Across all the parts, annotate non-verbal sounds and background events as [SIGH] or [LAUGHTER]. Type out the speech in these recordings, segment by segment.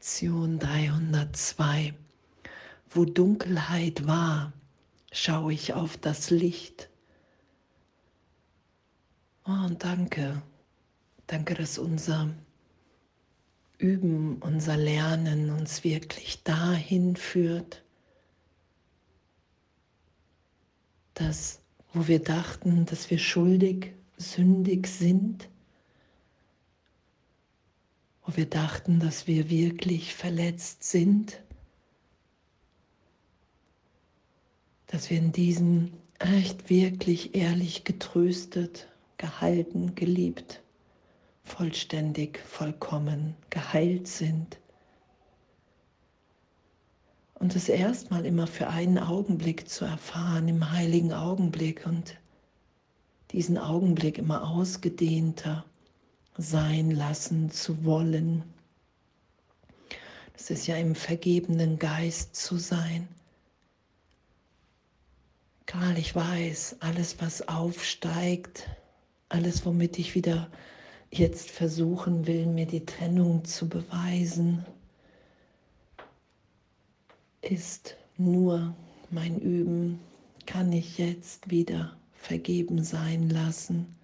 Lektion 302. Wo Dunkelheit war, schaue ich auf das Licht. Oh, und danke, danke, dass unser Üben, unser Lernen uns wirklich dahin führt, dass wo wir dachten, dass wir schuldig, sündig sind, wir dachten, dass wir wirklich verletzt sind, dass wir in diesem echt wirklich ehrlich getröstet, gehalten, geliebt, vollständig, vollkommen geheilt sind. Und das erstmal immer für einen Augenblick zu erfahren, im heiligen Augenblick und diesen Augenblick immer ausgedehnter sein lassen zu wollen. Das ist ja im vergebenen Geist zu sein. Karl, ich weiß, alles, was aufsteigt, alles, womit ich wieder jetzt versuchen will, mir die Trennung zu beweisen, ist nur mein Üben, kann ich jetzt wieder vergeben sein lassen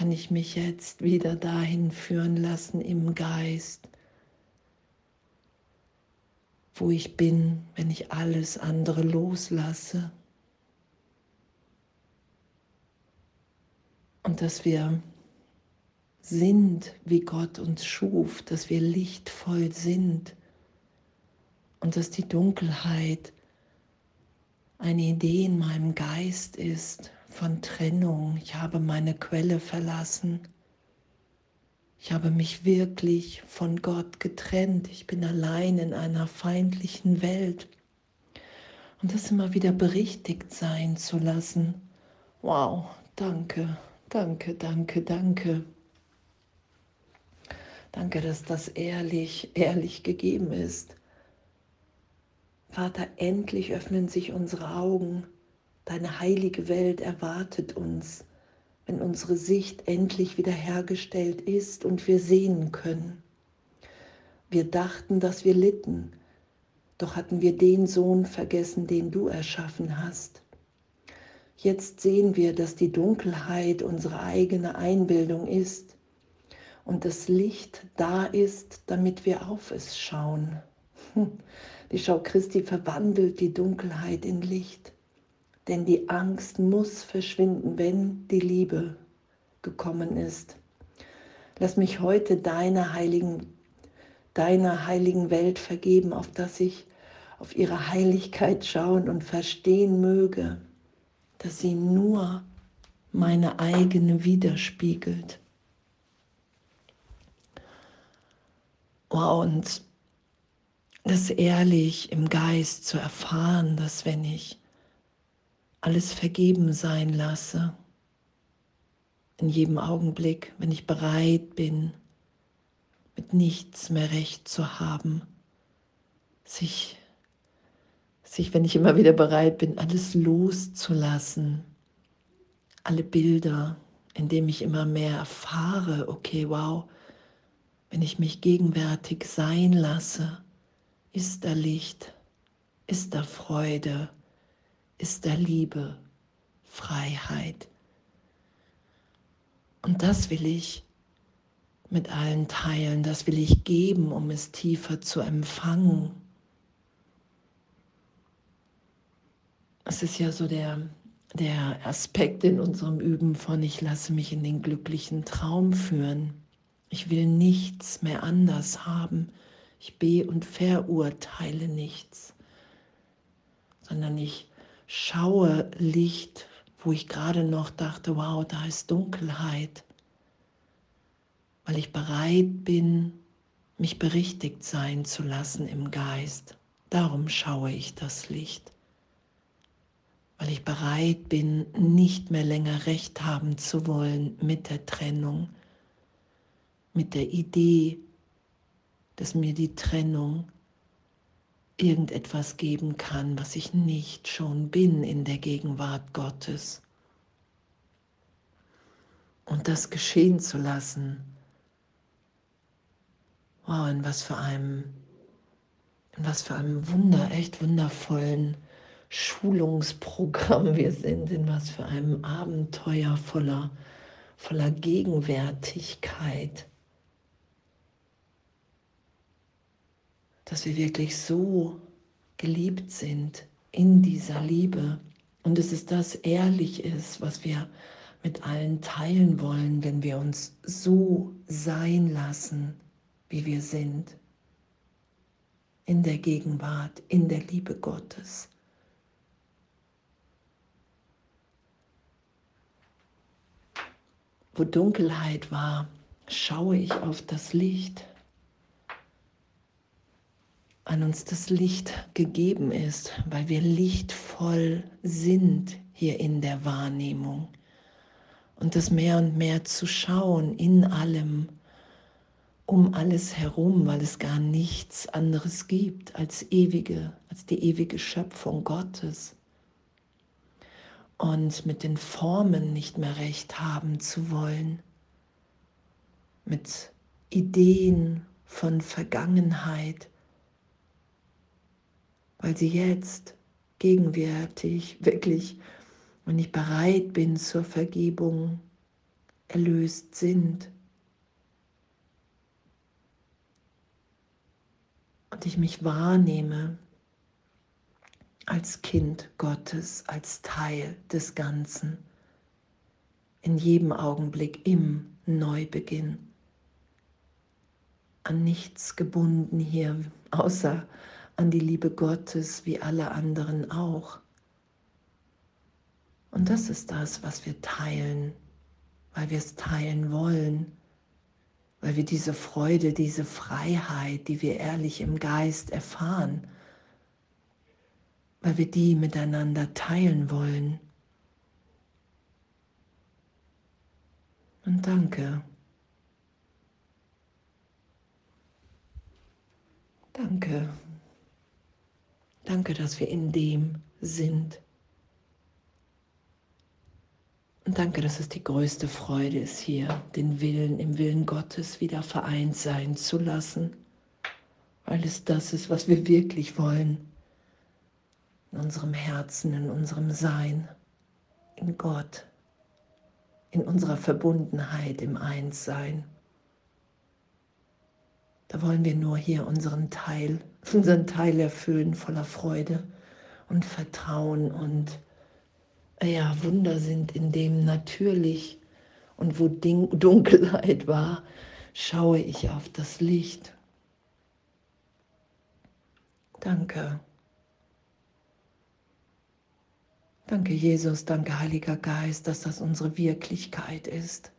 kann ich mich jetzt wieder dahin führen lassen im Geist, wo ich bin, wenn ich alles andere loslasse. Und dass wir sind, wie Gott uns schuf, dass wir lichtvoll sind und dass die Dunkelheit eine Idee in meinem Geist ist, von Trennung. Ich habe meine Quelle verlassen. Ich habe mich wirklich von Gott getrennt. Ich bin allein in einer feindlichen Welt. Und das immer wieder berichtigt sein zu lassen. Wow, danke, danke, danke, danke. Danke, dass das ehrlich, ehrlich gegeben ist. Vater, endlich öffnen sich unsere Augen Deine heilige Welt erwartet uns, wenn unsere Sicht endlich wiederhergestellt ist und wir sehen können. Wir dachten, dass wir litten, doch hatten wir den Sohn vergessen, den du erschaffen hast. Jetzt sehen wir, dass die Dunkelheit unsere eigene Einbildung ist und das Licht da ist, damit wir auf es schauen. [LAUGHS] Die Schau Christi verwandelt die Dunkelheit in Licht. Denn die Angst muss verschwinden, wenn die Liebe gekommen ist. Lass mich heute deiner heiligen, deiner heiligen Welt vergeben, auf dass ich auf ihre Heiligkeit schauen und verstehen möge, dass sie nur meine eigene widerspiegelt. Und das ehrlich im Geist zu erfahren, dass wenn ich alles vergeben sein lasse. In jedem Augenblick, wenn ich bereit bin, mit nichts mehr recht zu haben, sich, sich, wenn ich immer wieder bereit bin, alles loszulassen, alle Bilder, indem ich immer mehr erfahre, okay, wow, wenn ich mich gegenwärtig sein lasse, ist da Licht, ist da Freude, ist der Liebe, Freiheit. Und das will ich mit allen teilen, das will ich geben, um es tiefer zu empfangen. Es ist ja so der, der Aspekt in unserem Üben von, ich lasse mich in den glücklichen Traum führen. Ich will nichts mehr anders haben. Ich be- und verurteile nichts, sondern ich schaue Licht, wo ich gerade noch dachte, wow, da ist Dunkelheit, weil ich bereit bin, mich berichtigt sein zu lassen im Geist. Darum schaue ich das Licht, weil ich bereit bin, nicht mehr länger recht haben zu wollen mit der Trennung, mit der Idee, dass mir die Trennung irgendetwas geben kann, was ich nicht schon bin in der Gegenwart Gottes. Und das geschehen zu lassen. Wow, in was für einem, in was für einem Wunder, echt wundervollen Schulungsprogramm wir sind, in was für einem Abenteuer voller, voller Gegenwärtigkeit. Dass wir wirklich so geliebt sind in dieser Liebe und dass es das ehrlich ist, was wir mit allen teilen wollen, wenn wir uns so sein lassen, wie wir sind, in der Gegenwart, in der Liebe Gottes. Wo Dunkelheit war, schaue ich auf das Licht an uns das Licht gegeben ist, weil wir lichtvoll sind hier in der Wahrnehmung. Und das mehr und mehr zu schauen in allem, um alles herum, weil es gar nichts anderes gibt als ewige, als die ewige Schöpfung Gottes. Und mit den Formen nicht mehr recht haben zu wollen, mit Ideen von Vergangenheit, weil sie jetzt gegenwärtig wirklich, wenn ich bereit bin zur Vergebung, erlöst sind. Und ich mich wahrnehme als Kind Gottes, als Teil des Ganzen, in jedem Augenblick im Neubeginn, an nichts gebunden hier, außer an die Liebe Gottes wie alle anderen auch. Und das ist das, was wir teilen, weil wir es teilen wollen, weil wir diese Freude, diese Freiheit, die wir ehrlich im Geist erfahren, weil wir die miteinander teilen wollen. Und danke. Danke. Danke, dass wir in dem sind. Und danke, dass es die größte Freude ist, hier den Willen im Willen Gottes wieder vereint sein zu lassen, weil es das ist, was wir wirklich wollen. In unserem Herzen, in unserem Sein, in Gott, in unserer Verbundenheit, im Einssein. Da wollen wir nur hier unseren Teil, [LAUGHS] unseren Teil erfüllen voller Freude und Vertrauen und ja, Wunder sind, in dem natürlich und wo [LAUGHS] Dunkelheit war, schaue ich auf das Licht. Danke. Danke, Jesus, danke, Heiliger Geist, dass das unsere Wirklichkeit ist.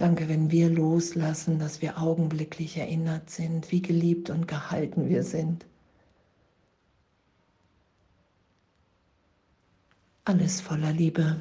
Danke, wenn wir loslassen, dass wir augenblicklich erinnert sind, wie geliebt und gehalten wir sind. Alles voller Liebe.